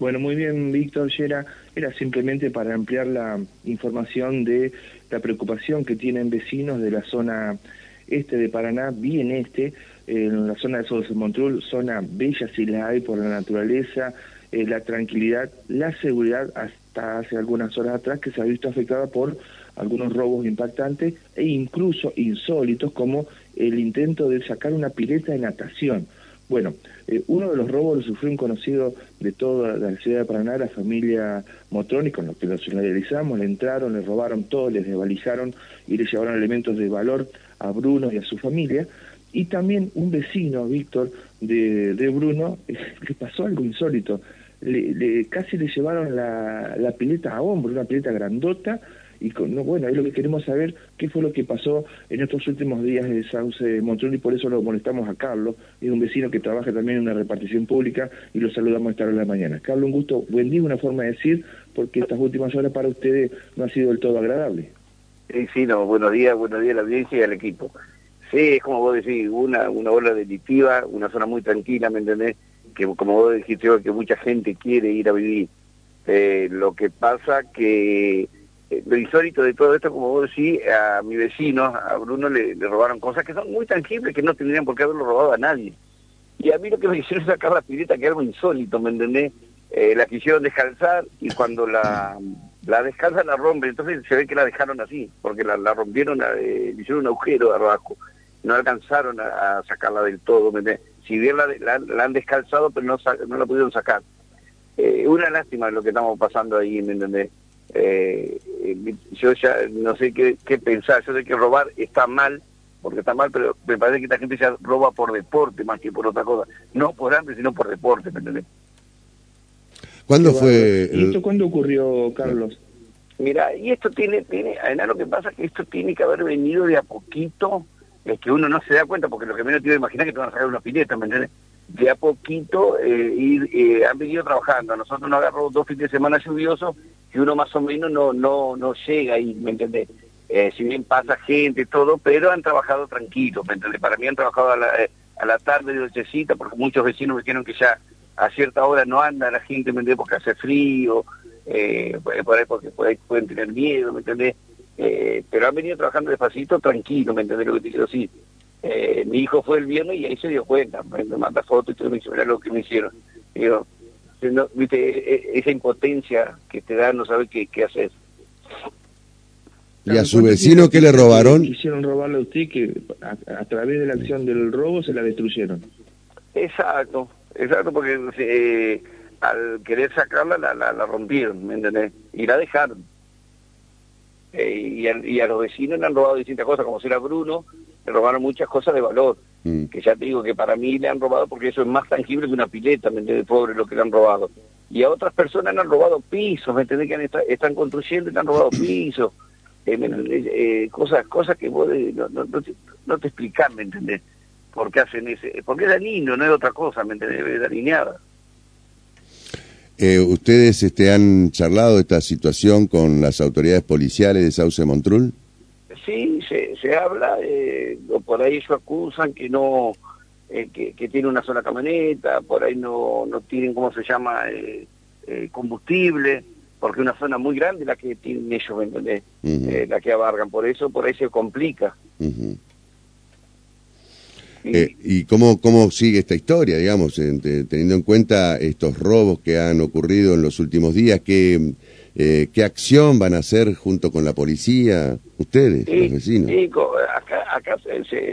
Bueno, muy bien, Víctor Yera. Era simplemente para ampliar la información de la preocupación que tienen vecinos de la zona este de Paraná, bien este, en la zona de Sodos Montrul, zona bella si la hay por la naturaleza, eh, la tranquilidad, la seguridad hasta hace algunas horas atrás que se ha visto afectada por algunos robos impactantes e incluso insólitos como el intento de sacar una pileta de natación. Bueno, eh, uno de los robos lo sufrió un conocido de toda la ciudad de Paraná, la familia Motroni, con los que nos realizamos, le entraron, le robaron todo, les desvalijaron y le llevaron elementos de valor a Bruno y a su familia. Y también un vecino, Víctor, de, de Bruno, le pasó algo insólito. Le, casi le llevaron la, la pileta a hombro, una pileta grandota, y con, no, bueno, es lo que queremos saber, qué fue lo que pasó en estos últimos días de Sauce Montreal y por eso lo molestamos a Carlos, es un vecino que trabaja también en una repartición pública y lo saludamos esta hora de la mañana. Carlos, un gusto, buen día, una forma de decir, porque estas últimas horas para ustedes no ha sido del todo agradable. Sí, sí, no, buenos días, buenos días a la audiencia y al equipo. Sí, es como vos decís, una, una ola delictiva, una zona muy tranquila, ¿me entendés? Que como vos dijiste, que mucha gente quiere ir a vivir. Eh, lo que pasa que eh, lo insólito de todo esto, como vos decís, a mi vecino, a Bruno, le, robaron cosas que son muy tangibles, que no tendrían por qué haberlo robado a nadie. Y a mí lo que me hicieron sacar la pileta, que era algo insólito, ¿me entendés? Eh, la quisieron descalzar y cuando la, la la rompen, entonces se ve que la dejaron así, porque la, la rompieron, eh, hicieron un agujero abajo, no alcanzaron a, sacarla del todo, ¿me entendés? Si bien la, la, han descalzado, pero no, no la pudieron sacar. Eh, una lástima lo que estamos pasando ahí, ¿me entendés? Eh, yo ya no sé qué, pensar, yo sé que robar está mal, porque está mal, pero me parece que esta gente ya roba por deporte más que por otra cosa, no por hambre, sino por deporte, ¿me entendés? ¿Cuándo fue? ¿Y esto cuándo ocurrió, Carlos? Mira, y esto tiene, tiene, además lo que pasa es que esto tiene que haber venido de a poquito, es que uno no se da cuenta, porque lo que menos tiene que imaginar es que te van a sacar una pileta, ¿me entiendes? De a poquito eh, eh, han venido trabajando. A nosotros nos agarró dos fines de semana lluviosos y uno más o menos no no no llega ahí, ¿me entiendes? Eh, si bien pasa gente, todo, pero han trabajado tranquilos, ¿me entiendes? Para mí han trabajado a la, a la tarde de nochecita, porque muchos vecinos me dijeron que ya a cierta hora no anda la gente, ¿me entiendes? Porque hace frío, por ahí porque pueden tener miedo, ¿me entendés? Pero han venido trabajando despacito, tranquilo, ¿me entendés lo que te quiero decir? Eh, mi hijo fue el viernes y ahí se dio cuenta, me, manda fotos y todo me dice, mira lo que me hicieron. Digo, viste, e, e, esa impotencia que te da no saber qué, qué hacer. ¿Y a su vecino qué le robaron? Quisieron robarle a usted que a, través de la acción del robo se la destruyeron. Exacto, exacto, porque eh, al querer sacarla la, la, rompieron, ¿me entendés? Y la dejaron. Eh, y, a, los vecinos le han robado distintas cosas, como si era Bruno, le robaron muchas cosas de valor, mm. que ya te digo que para mí le han robado porque eso es más tangible que una pileta, ¿me entiendes? Pobre lo que le han robado. Y a otras personas le han robado pisos, ¿me entendés? Que están construyendo y le han robado pisos. Eh, eh, cosas cosas que vos no, no, no, te, no te explicás, ¿me entendés? ¿Por qué hacen ese? Porque es dañino, no es otra cosa, ¿me entendés? Es alineada. Eh, ¿Ustedes este, han charlado esta situación con las autoridades policiales de Sauce Montrul? Sí, se, se habla, eh, por ahí ellos acusan que no, eh, que, que, tiene una sola camioneta, por ahí no, no tienen, ¿cómo se llama?, eh, eh combustible, porque es una zona muy grande la que tienen ellos, ¿me la que abarcan, por eso por ahí se complica. Eh, ¿Y cómo, cómo sigue esta historia, digamos, teniendo en cuenta estos robos que han ocurrido en los últimos días? ¿Qué, eh, qué acción van a hacer junto con la policía ustedes, los vecinos? Sí, acá, acá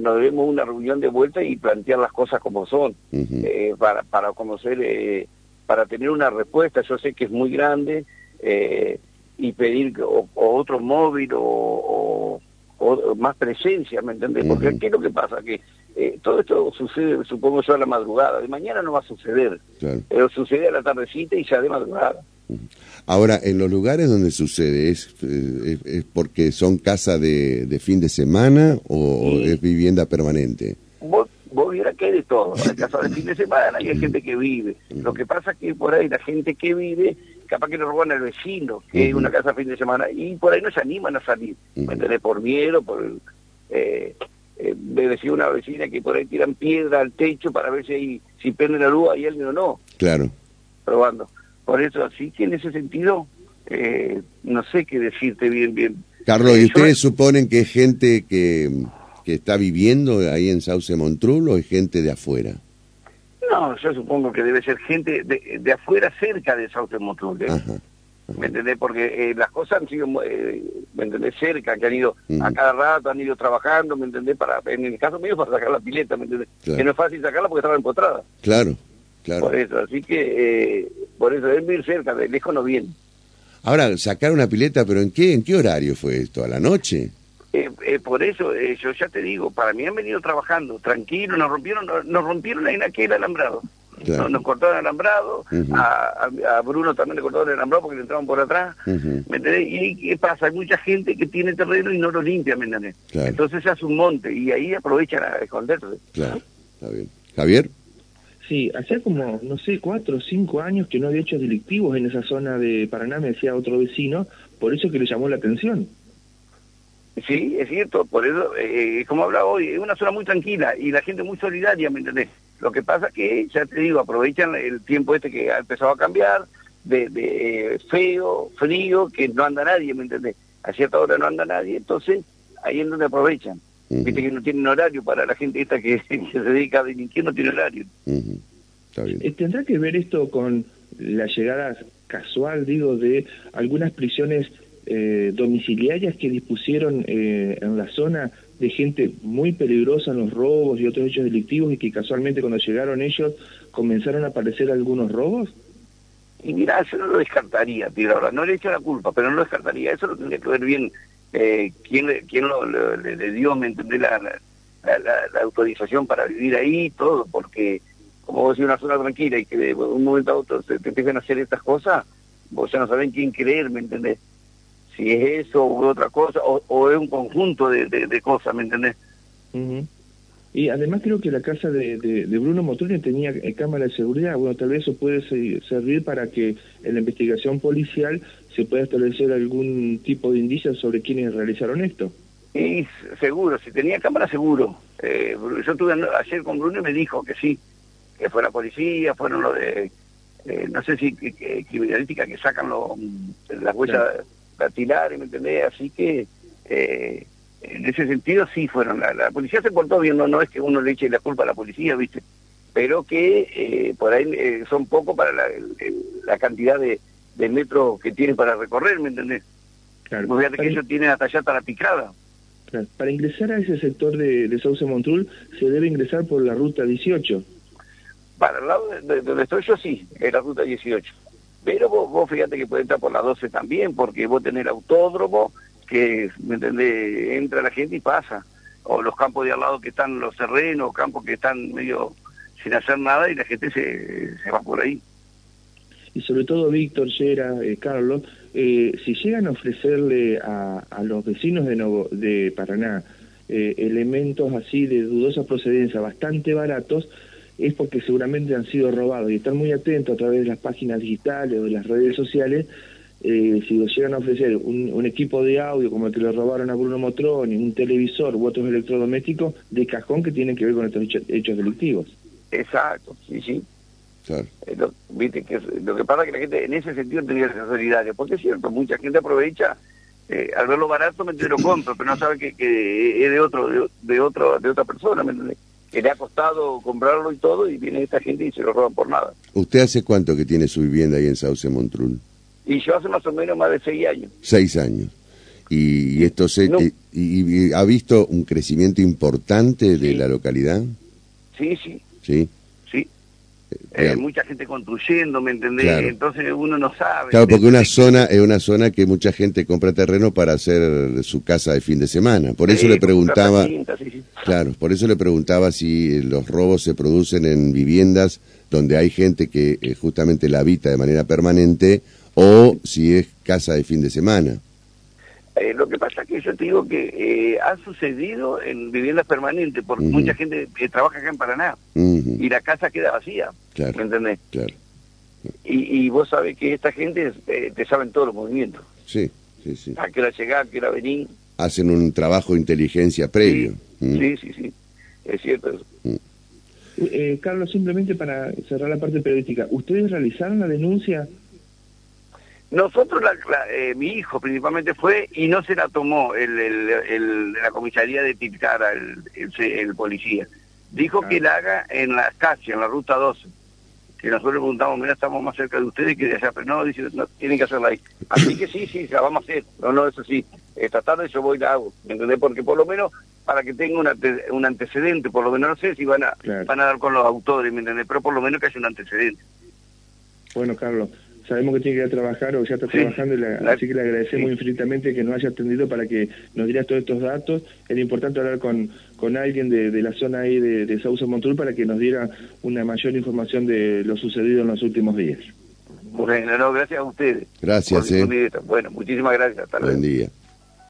nos debemos una reunión de vuelta y plantear las cosas como son, eh, para, para conocer, eh, para tener una respuesta. Yo sé que es muy grande y pedir o, otro móvil o, o, más presencia, ¿me entendés? Porque ¿qué es lo que pasa? Que eh, todo esto sucede, supongo yo, a la madrugada. De mañana no va a suceder, pero sucede a la tardecita y ya de madrugada. Ahora, en los lugares donde sucede, ¿es, eh, es, porque son casas de, de, fin de semana o, es vivienda permanente? Vos, vos que hay de todo. Hay casas de fin de semana y hay gente que vive. Lo que pasa es que por ahí la gente que vive, capaz que le roban al vecino, que es una casa de fin de semana, y por ahí no se animan a salir. ¿Me entendés? Por miedo, por... Eh, eh, me decía una vecina que por ahí tiran piedra al techo para ver si, si prende la luz y alguien o no. Claro. Probando. Por eso, así que en ese sentido, eh, no sé qué decirte bien, bien. Carlos, ¿y ustedes suponen que es gente que, que está viviendo ahí en Sauce Montrul o es gente de afuera? No, yo supongo que debe ser gente de, de afuera cerca de Sauce Montrul. ¿eh? ¿Me entendés? Porque eh, las cosas han sido, eh, ¿me entendés? Cerca, que han ido a cada rato, han ido trabajando, ¿me entendés? Para, en el caso mío, para sacar la pileta, ¿me entendés? Que no es fácil sacarla porque estaba empotrada. Claro, claro. Por eso, así que, eh, por eso, es muy cerca, de lejos no viene. Ahora, sacar una pileta, pero ¿en qué, en qué horario fue esto? ¿A la noche? Eh, eh, por eso, yo ya te digo, para mí han venido trabajando, tranquilo, nos rompieron, nos, rompieron ahí en aquel alambrado. Nos, cortaron el alambrado, a, a, Bruno también le cortaron el alambrado porque le entraban por atrás. ¿Me entendés? ¿Y qué pasa? Hay mucha gente que tiene terreno y no lo limpia, ¿me entendés? Entonces se hace un monte y ahí aprovechan a esconderse. Claro, está bien. ¿Javier? Sí, hacía como, no sé, cuatro o cinco años que no había hechos delictivos en esa zona de Paraná, me decía otro vecino, por eso que le llamó la atención. Sí, es cierto, por eso, eh, como hablaba hoy, es una zona muy tranquila y la gente muy solidaria, ¿me entendés? Lo que pasa que, ya te digo, aprovechan el tiempo este que ha empezado a cambiar, de, de feo, frío, que no anda nadie, ¿me entendés? A cierta hora no anda nadie, entonces ahí es donde aprovechan. Viste que no tienen horario para la gente esta que, se dedica a delinquir, no tiene horario. Eh, ¿Tendrá que ver esto con la llegada casual, digo, de algunas prisiones eh, domiciliarias que dispusieron eh, en la zona de gente muy peligrosa en los robos y otros hechos delictivos y que casualmente cuando llegaron ellos comenzaron a aparecer algunos robos? Y mira, eso no lo descartaría, tío, ahora no le echo la culpa, pero no lo descartaría, eso lo tendría que ver bien eh, quién, quién lo, le, dio, me entendé, la, la, autorización para vivir ahí, todo, porque como vos decís, una zona tranquila y que de un momento a otro te, te empiezan a hacer estas cosas, vos ya no saben quién creer, ¿me entendés? si es eso o otra cosa, o, es un conjunto de, de, cosas, ¿me entendés? Y además creo que la casa de, de, Bruno Motroni tenía eh, cámara de seguridad. Bueno, tal vez eso puede servir para que en la investigación policial se pueda establecer algún tipo de indicios sobre quiénes realizaron esto. Y seguro, si tenía cámara, seguro. Eh, yo estuve ayer con Bruno y me dijo que sí, que fue la policía, fueron los de, eh, no sé si criminalística que sacan lo, las huellas dactilares, ¿me entendés? Así que eh, en ese sentido sí fueron. La, policía se portó bien, no, no es que uno le eche la culpa a la policía, ¿viste? Pero que eh, por ahí eh, son poco para la, la cantidad de, de, metros que tiene para recorrer, ¿me entendés? Claro. Fíjate que ellos tienen hasta allá hasta la picada. Para ingresar a ese sector de, de Sauce Montrul se debe ingresar por la ruta 18. Para el lado de, donde estoy yo sí, es la ruta 18. Pero vos, vos fíjate que puede entrar por las 12 también, porque vos tenés el autódromo, que, ¿me entendés? Entra la gente y pasa. O los campos de al lado que están los terrenos, campos que están medio sin hacer nada y la gente se, se va por ahí. Y sobre todo Víctor, Yera, eh, Carlos, eh, si llegan a ofrecerle a, a los vecinos de, Novo, de Paraná eh, elementos así de dudosa procedencia bastante baratos, es porque seguramente han sido robados y están muy atentos a través de las páginas digitales o de las redes sociales. Eh, si los llegan a ofrecer un, equipo de audio como el que le robaron a Bruno Motroni, un televisor u otros electrodomésticos de cajón que tienen que ver con estos hechos, delictivos. Exacto, sí, sí. Claro. Eh, lo, viste que lo que pasa es que la gente en ese sentido tendría que ser solidaria, porque es cierto, mucha gente aprovecha eh, al verlo barato me lo compro, pero no sabe que, que es de otro de, de otro de otra persona, ¿me entiendes? que le ha costado comprarlo y todo, y viene esta gente y se lo roban por nada. ¿Usted hace cuánto que tiene su vivienda ahí en Sauce Montrul? Y yo hace más o menos más de seis años. Seis años. Y, esto se, y, ha visto un crecimiento importante de la localidad. Sí, sí. Sí. Eh, mucha gente construyendo, ¿me entendés? Entonces uno no sabe. Claro, porque una zona es una zona que mucha gente compra terreno para hacer su casa de fin de semana. Por eso le preguntaba, claro, por eso le preguntaba si los robos se producen en viviendas donde hay gente que eh, justamente la habita de manera permanente o si es casa de fin de semana. Eh, lo que pasa es que yo te digo que eh, ha sucedido en viviendas permanentes, porque mucha gente eh, trabaja acá en Paraná y la casa queda vacía, ¿me entendés? Claro. Y, y, vos sabés que esta gente te saben todos los movimientos. Sí, sí, sí. A qué hora llegar, a qué hora venir. Hacen un trabajo de inteligencia previo. Sí, sí, sí, es cierto eso. Carlos, simplemente para cerrar la parte periodística, ¿ustedes realizaron la denuncia Nosotros, la, eh, mi hijo principalmente fue y no se la tomó el, el, la comisaría de Tilcara, el, el, policía. Dijo que la haga en la calle, en la ruta 12. Que nosotros le preguntamos, mira, estamos más cerca de ustedes que de allá, pero no, dice, no, tienen que hacerla ahí. Así que sí, sí, la vamos a hacer. No, no, eso sí. Esta tarde yo voy y la hago, ¿me entendés? Porque por lo menos para que tenga un antecedente, por lo menos no sé si van a, van a dar con los autores, ¿me entendés? Pero por lo menos que haya un antecedente. Bueno, Carlos, sabemos que tiene que ir a trabajar o ya está trabajando, así que le agradecemos infinitamente que nos haya atendido para que nos diera todos estos datos. Era importante hablar con, con alguien de, la zona ahí de, de Sauce Montul para que nos diera una mayor información de lo sucedido en los últimos días. Bueno, no, gracias a ustedes. Gracias, eh. Bueno, muchísimas gracias. Hasta luego. Buen día.